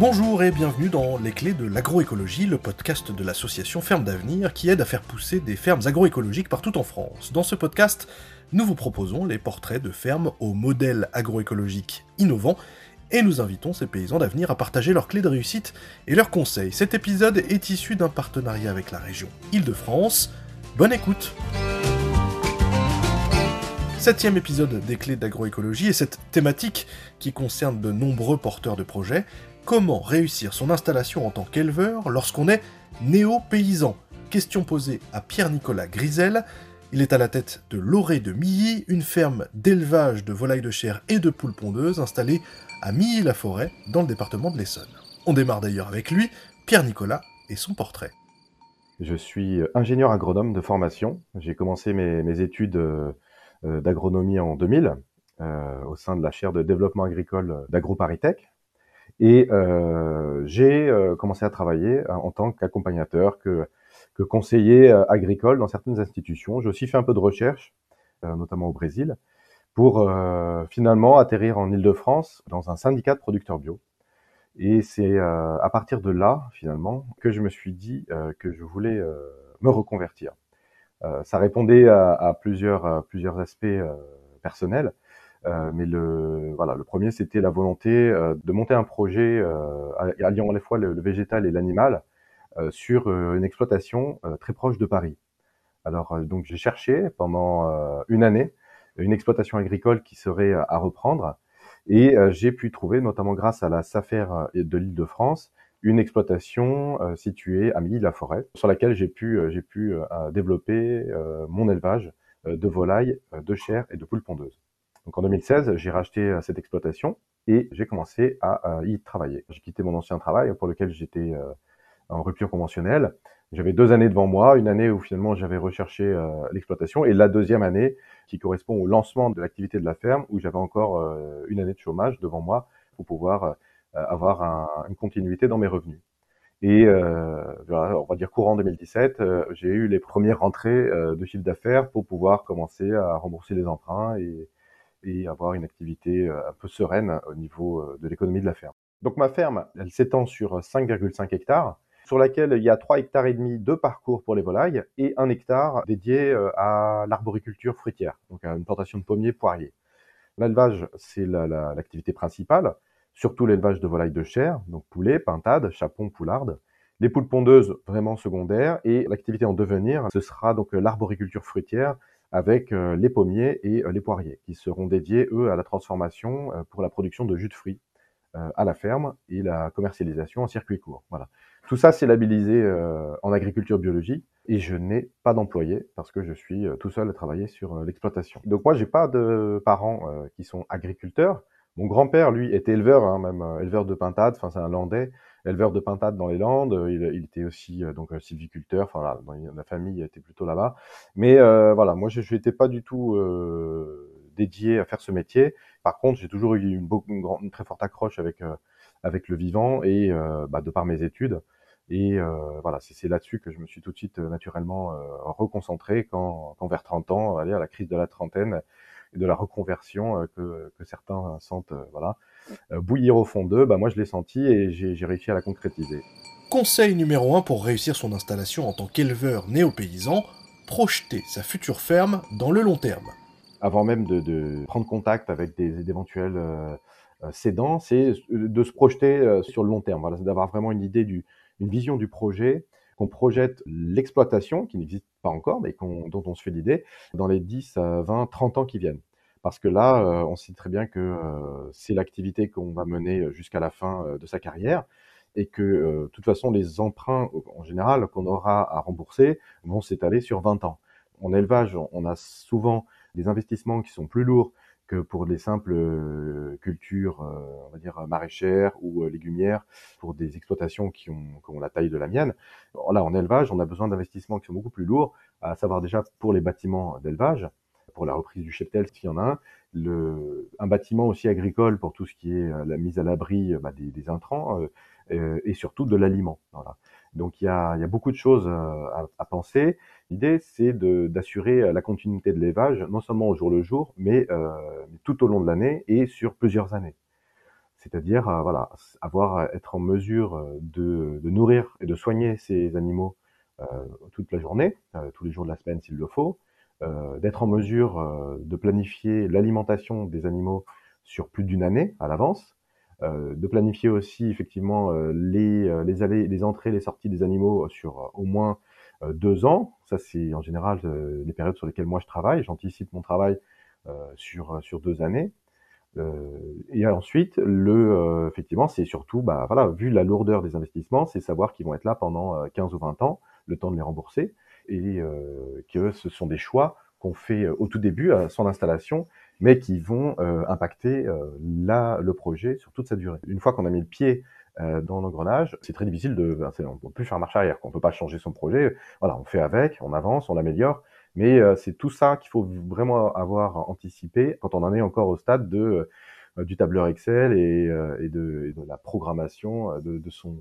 Bonjour et bienvenue dans Les Clés de l'agroécologie, le podcast de l'association Ferme d'Avenir qui aide à faire pousser des fermes agroécologiques partout en France. Dans ce podcast, nous vous proposons les portraits de fermes au modèle agroécologique innovant et nous invitons ces paysans d'avenir à partager leurs clés de réussite et leurs conseils. Cet épisode est issu d'un partenariat avec la région Île-de-France. Bonne écoute Septième épisode des clés d'agroécologie et cette thématique qui concerne de nombreux porteurs de projets, comment réussir son installation en tant qu'éleveur lorsqu'on est néo-paysan Question posée à Pierre-Nicolas Grisel, il est à la tête de l'Orée de Milly, une ferme d'élevage de volailles de chair et de poules pondeuses installée à Milly-la-Forêt, dans le département de l'Essonne. On démarre d'ailleurs avec lui, Pierre-Nicolas, et son portrait. Je suis ingénieur agronome de formation. J'ai commencé mes, études euh, euh, d'agronomie en 2000 euh, au sein de la chaire de développement agricole d'AgroParisTech. Et j'ai commencé à travailler en tant qu'accompagnateur, que que conseiller euh, agricole dans certaines institutions. J'ai aussi fait un peu de recherche, euh, notamment au Brésil, pour euh, finalement atterrir en Ile-de-France dans un syndicat de producteurs bio. Et c'est à partir de là, finalement, que je me suis dit que je voulais me reconvertir. ça répondait à, plusieurs, plusieurs aspects personnels. Mais le voilà, le premier c'était la volonté de monter un projet alliant à la fois le végétal et l'animal, euh, sur euh, une exploitation euh, très proche de Paris. Alors donc j'ai cherché pendant une année une exploitation agricole qui serait à reprendre et j'ai pu trouver, notamment grâce à la SAFER de l'Île-de-France, une exploitation située à Milly-la-Forêt, sur laquelle j'ai pu, j'ai pu développer mon élevage de volailles, de chair et de poules pondeuses. Donc en 2016, j'ai racheté cette exploitation et j'ai commencé à, y travailler. J'ai quitté mon ancien travail pour lequel j'étais en rupture conventionnelle. J'avais deux années devant moi, une année où finalement j'avais recherché euh, l'exploitation et la deuxième année qui correspond au lancement de l'activité de la ferme où j'avais encore euh, une année de chômage devant moi pour pouvoir euh, avoir un, une continuité dans mes revenus. Et on va dire courant 2017, j'ai eu les premières rentrées de chiffre d'affaires pour pouvoir commencer à rembourser les emprunts et, et avoir une activité un peu sereine au niveau de l'économie de la ferme. Donc ma ferme, elle s'étend sur 5,5 hectares sur laquelle il y a 3 hectares et demi de parcours pour les volailles et un hectare dédié euh, à l'arboriculture fruitière, donc à une plantation de pommiers poiriers. L'élevage, c'est l'activité principale, surtout l'élevage de volailles de chair, donc poulet, pintade, chapon, poularde. Les poules pondeuses, vraiment secondaires, et l'activité en devenir, ce sera donc l'arboriculture fruitière avec euh, les pommiers et euh, les poiriers, qui seront dédiés, eux, à la transformation pour la production de jus de fruits à la ferme et la commercialisation en circuit court. Voilà. Tout ça, c'est labellisé euh, en agriculture biologique et je n'ai pas d'employé parce que je suis euh, tout seul à travailler sur euh, l'exploitation. Donc moi, j'ai pas de parents qui sont agriculteurs. Mon grand-père, lui, était éleveur, hein, même éleveur de pintade. Enfin, c'est un Landais, éleveur de pintade dans les Landes. Il, il était aussi donc sylviculteur. Enfin, voilà, dans la famille était plutôt là-bas. Mais voilà, moi, je n'étais pas du tout dédié à faire ce métier. Par contre, j'ai toujours eu une, grande, une, très forte accroche avec avec le vivant et bah, de par mes études. Et euh, voilà, c'est là-dessus que je me suis tout de suite euh, naturellement euh, reconcentré quand, quand, vers 30 ans, allez, à la crise de la trentaine et de la reconversion que, que certains sentent voilà, bouillir au fond d'eux, bah moi je l'ai senti et j'ai réussi à la concrétiser. Conseil numéro 1 pour réussir son installation en tant qu'éleveur néo-paysan, projeter sa future ferme dans le long terme. Avant même de, de prendre contact avec des éventuels euh, cédants, c'est de se projeter sur le long terme, voilà, d'avoir vraiment une idée du, une vision du projet, qu'on projette l'exploitation, qui n'existe pas encore, mais dont on se fait l'idée, dans les 10 à 20, 30 ans qui viennent. Parce que là, euh, on sait très bien que euh, c'est l'activité qu'on va mener jusqu'à la fin euh, de sa carrière et que, de toute façon, les emprunts, en général, qu'on aura à rembourser vont s'étaler sur 20 ans. En élevage, on a souvent des investissements qui sont plus lourds que pour les simples euh, cultures, euh, on va dire maraîchères ou euh, légumières, pour des exploitations qui ont, qui ont la taille de la mienne. Là, en élevage, on a besoin d'investissements qui sont beaucoup plus lourds, à savoir déjà pour les bâtiments d'élevage, pour la reprise du cheptel, s'il y en a un, le, un bâtiment aussi agricole pour tout ce qui est la mise à l'abri bah, des, intrants euh, et surtout de l'aliment. Voilà. Donc il y a, y a beaucoup de choses à penser. L'idée, c'est d'assurer la continuité de l'élevage, non seulement au jour le jour, mais, euh, tout au long de l'année et sur plusieurs années. c'est-à-dire voilà, avoir être en mesure de, de, nourrir et de soigner ces animaux toute la journée, tous les jours de la semaine s'il le faut, d'être en mesure de planifier l'alimentation des animaux sur plus d'une année à l'avance, euh, de planifier aussi effectivement euh, les, euh, les, allées, les entrées, les sorties des animaux sur au moins deux ans. Ça, c'est en général les périodes sur lesquelles moi je travaille. J'anticipe mon travail sur, sur deux années. et ensuite, le, effectivement, c'est surtout, bah, voilà, vu la lourdeur des investissements, c'est savoir qu'ils vont être là pendant 15 ou 20 ans, le temps de les rembourser, et que ce sont des choix qu'on fait au tout début à son installation mais qui vont euh, impacter euh, la, le projet sur toute sa durée. Une fois qu'on a mis le pied euh, dans l'engrenage, c'est très difficile de, ben, on peut plus faire marche arrière, on peut pas changer son projet. Voilà, on fait avec, on avance, on l'améliore, mais c'est tout ça qu'il faut vraiment avoir anticipé quand on en est encore au stade de du tableur Excel et, et, de, et de, la programmation de, de, son,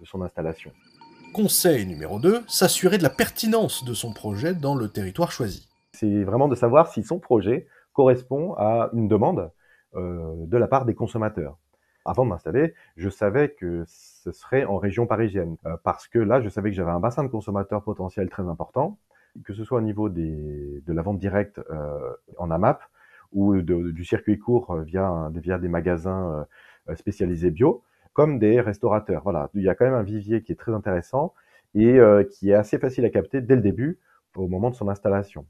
de son installation. Conseil numéro 2, s'assurer de la pertinence de son projet dans le territoire choisi. C'est vraiment de savoir si son projet correspond à une demande euh, de la part des consommateurs. Avant de m'installer, je savais que ce serait en région parisienne, euh, parce que là, je savais que j'avais un bassin de consommateurs potentiels très important, que ce soit au niveau des, de la vente directe euh, en AMAP ou du circuit court via, via des magasins spécialisés bio, comme des restaurateurs. Voilà, il y a quand même un vivier qui est très intéressant et qui est assez facile à capter dès le début au moment de son installation.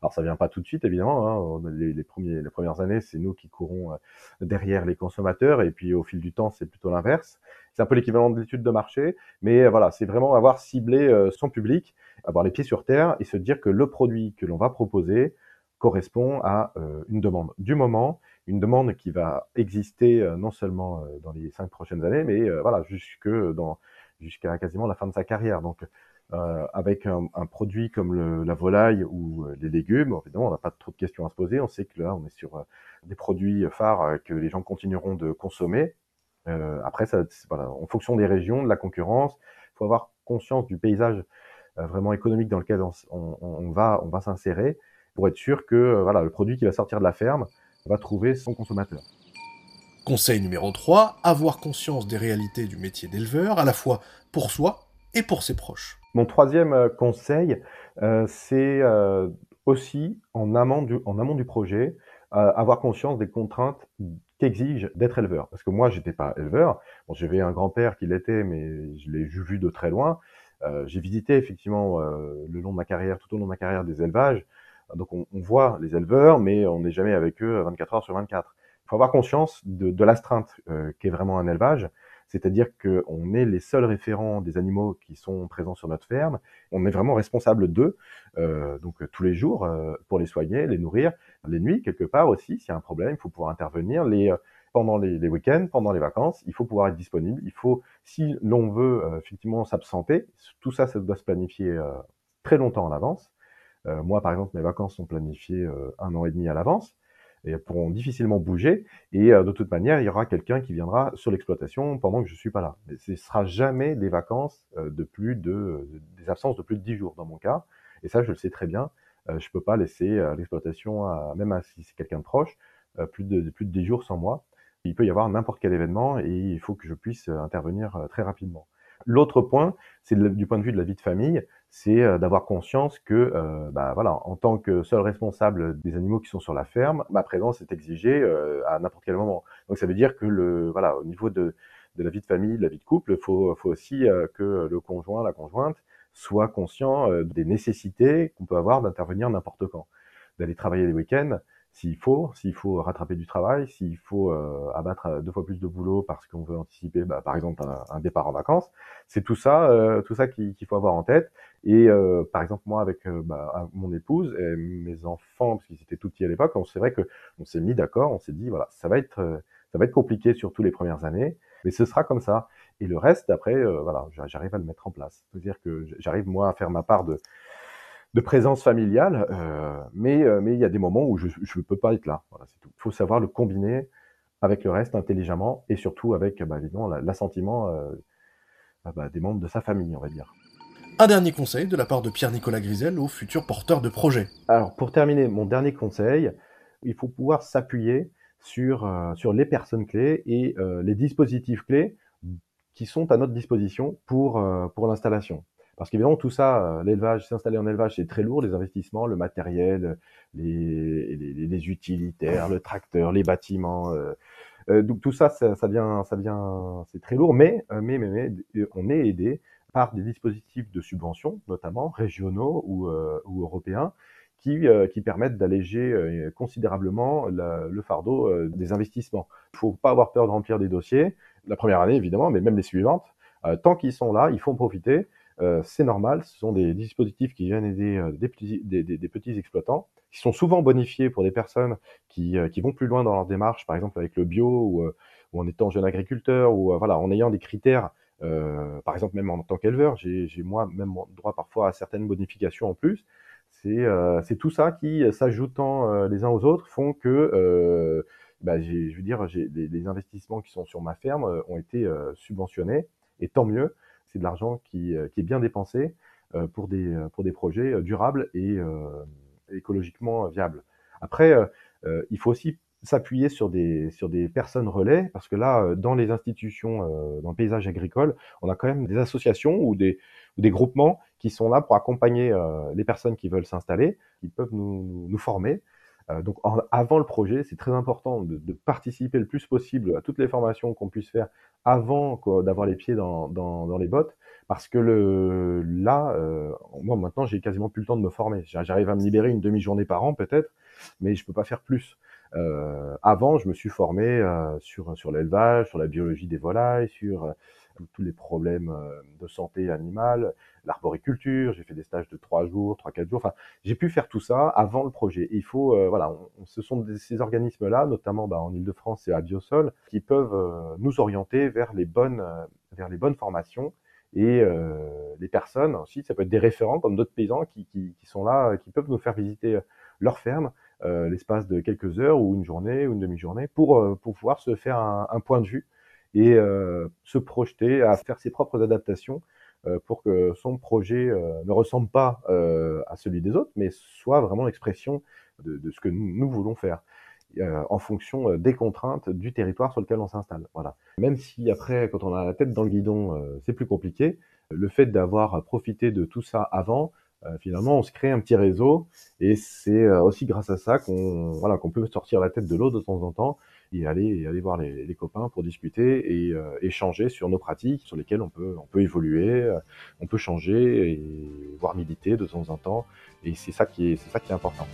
Alors ça vient pas tout de suite évidemment. Hein. Les, les, premiers, les premières années, c'est nous qui courons euh, derrière les consommateurs, et puis au fil du temps, c'est plutôt l'inverse. C'est un peu l'équivalent de l'étude de marché, mais euh, voilà, c'est vraiment avoir ciblé euh, son public, avoir les pieds sur terre et se dire que le produit que l'on va proposer correspond à une demande du moment, une demande qui va exister non seulement dans les cinq prochaines années, mais voilà jusque dans jusqu'à quasiment la fin de sa carrière. Donc euh, avec un, un, produit comme le, la volaille ou euh, les légumes, évidemment, on n'a pas trop de questions à se poser. On sait que là, on est sur euh, des produits phares que les gens continueront de consommer. après, ça, voilà, en fonction des régions, de la concurrence, il faut avoir conscience du paysage vraiment économique dans lequel on va, on va s'insérer pour être sûr que voilà, le produit qui va sortir de la ferme va trouver son consommateur. Conseil numéro 3, avoir conscience des réalités du métier d'éleveur, à la fois pour soi et pour ses proches. Mon troisième euh, conseil, euh, c'est euh, aussi en amont du, projet, avoir conscience des contraintes qu'exige d'être éleveur. Parce que moi, j'étais pas éleveur. Bon, j'avais un grand-père qui l'était, mais je l'ai vu de très loin. j'ai visité effectivement le long de ma carrière, tout au long de ma carrière, des élevages. Donc on, on voit les éleveurs, mais on n'est jamais avec eux 24 heures sur 24. Il faut avoir conscience de, de l'astreinte qu'est vraiment un élevage c'est-à-dire qu'on est les seuls référents des animaux qui sont présents sur notre ferme. On est vraiment responsable d'eux, euh, donc tous les jours, euh, pour les soigner, les nourrir, les nuits quelque part aussi. S'il y a un problème, il faut pouvoir intervenir. Euh, pendant les, week-ends, pendant les vacances, il faut pouvoir être disponible. Il faut, si l'on veut effectivement s'absenter, tout ça, ça doit se planifier très longtemps en avance. moi, par exemple, mes vacances sont planifiées un an et demi à l'avance et pourront difficilement bouger. Et euh, de toute manière, il y aura quelqu'un qui viendra sur l'exploitation pendant que je suis pas là. Mais ce sera jamais des vacances euh, de plus de, des absences de plus de 10 jours dans mon cas. Et ça, je le sais très bien. Euh, je peux pas laisser l'exploitation, même si c'est quelqu'un de proche, plus de plus de 10 jours sans moi. Il peut y avoir n'importe quel événement et il faut que je puisse intervenir très rapidement. L'autre point, c'est du point de vue de la vie de famille, c'est euh, d'avoir conscience que, euh, bah, voilà, en tant que seul responsable des animaux qui sont sur la ferme, ma présence est exigée euh, à n'importe quel moment. Donc ça veut dire que le, voilà, au niveau de, de la vie de famille, de la vie de couple, il faut, faut aussi que le conjoint, la conjointe, soit conscient des nécessités qu'on peut avoir d'intervenir n'importe quand, d'aller travailler les week-ends, s'il faut, s'il faut rattraper du travail, s'il faut euh, abattre euh, deux fois plus de boulot parce qu'on veut anticiper, bah, par exemple, un, départ en vacances, c'est tout ça, euh, tout ça qu'il faut avoir en tête. Et par exemple, moi, avec bah, mon épouse et mes enfants, parce qu'ils étaient tout petits à l'époque, c'est vrai que on s'est mis d'accord, on s'est dit voilà, ça va être, ça va être compliqué surtout les premières années, mais ce sera comme ça. Et le reste, après, voilà, j'arrive à le mettre en place. C'est-à-dire que j'arrive moi à faire ma part de de présence familiale, euh, mais euh, mais il y a des moments où je ne peux pas être là. Voilà, c'est tout. Il faut savoir le combiner avec le reste intelligemment et surtout avec bah, évidemment l'assentiment euh, bah, bah, des membres de sa famille, on va dire. Un dernier conseil de la part de Pierre-Nicolas Grisel aux futurs porteurs de projets. Alors pour terminer, mon dernier conseil, il faut pouvoir s'appuyer sur, sur les personnes clés et les dispositifs clés qui sont à notre disposition pour, pour l'installation. Parce qu'évidemment, tout ça, l'élevage, s'installer en élevage, c'est très lourd, les investissements, le matériel, les, les, les utilitaires, le tracteur, les bâtiments. donc tout ça, ça, ça vient, ça vient, c'est très lourd, mais, mais, mais, mais, on est aidé par des dispositifs de subvention, notamment régionaux ou, euh, ou européens, qui, euh, qui permettent d'alléger euh, considérablement le fardeau des investissements. Il faut pas avoir peur de remplir des dossiers, la première année évidemment, mais même les suivantes. tant qu'ils sont là, il faut en profiter. C'est normal, ce sont des dispositifs qui viennent aider des, petits, des, des, petits exploitants, qui sont souvent bonifiés pour des personnes qui, qui vont plus loin dans leur démarche, par exemple avec le bio ou, ou en étant jeune agriculteur, ou voilà, en ayant des critères euh, par exemple, même en tant qu'éleveur, j'ai moi même droit parfois à certaines bonifications en plus. C'est euh, tout ça qui, s'ajoutant euh, les uns aux autres, font que, euh, bah, je veux dire, les, les, investissements qui sont sur ma ferme euh, ont été euh, subventionnés, et tant mieux. C'est de l'argent qui, qui, est bien dépensé pour des pour des projets durables et écologiquement viables. Après, il faut aussi s'appuyer sur des, sur des personnes relais, parce que là, euh, dans les institutions, euh, dans le paysage agricole, on a quand même des associations ou des, ou des groupements qui sont là pour accompagner euh, les personnes qui veulent s'installer, qui peuvent nous, nous, former. donc avant le projet, c'est très important de, participer le plus possible à toutes les formations qu'on puisse faire avant d'avoir les pieds dans, dans, dans, les bottes, parce que le, là, moi maintenant, j'ai quasiment plus le temps de me former. J'arrive à me libérer une demi-journée par an peut-être, mais je peux pas faire plus. Euh, avant, je me suis formé euh, sur, sur l'élevage, sur la biologie des volailles, sur euh, tous les problèmes de santé animale, l'arboriculture, j'ai fait des stages de trois jours, trois, quatre jours. Enfin, j'ai pu faire tout ça avant le projet. il faut, voilà, ce sont ces organismes-là, notamment bah, en Ile-de-France et à Biosol, qui peuvent nous orienter vers les bonnes, vers les bonnes formations. Et les personnes aussi, ça peut être des référents comme d'autres paysans qui, sont là, qui peuvent nous faire visiter leur ferme euh, l'espace de quelques heures ou une journée ou une demi-journée pour, euh, pour pouvoir se faire un point de vue et euh, se projeter à faire ses propres adaptations pour que son projet ne ressemble pas à celui des autres, mais soit vraiment l'expression de, de, ce que nous, voulons faire. Euh, en fonction des contraintes du territoire sur lequel on s'installe. Voilà. Même si après, quand on a la tête dans le guidon, euh, c'est plus compliqué, le fait d'avoir profité de tout ça avant euh, finalement, on se crée un petit réseau et c'est euh, aussi grâce à ça qu'on voilà, qu'on peut sortir la tête de l'eau de temps en temps et aller, voir les, copains pour discuter et euh, échanger sur nos pratiques sur lesquelles on peut, évoluer, on peut changer et voir militer de temps en temps. Et c'est ça qui est important.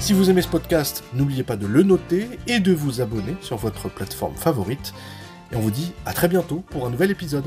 Si vous aimez ce podcast, n'oubliez pas de le noter et de vous abonner sur votre plateforme favorite. Et on vous dit à très bientôt pour un nouvel épisode.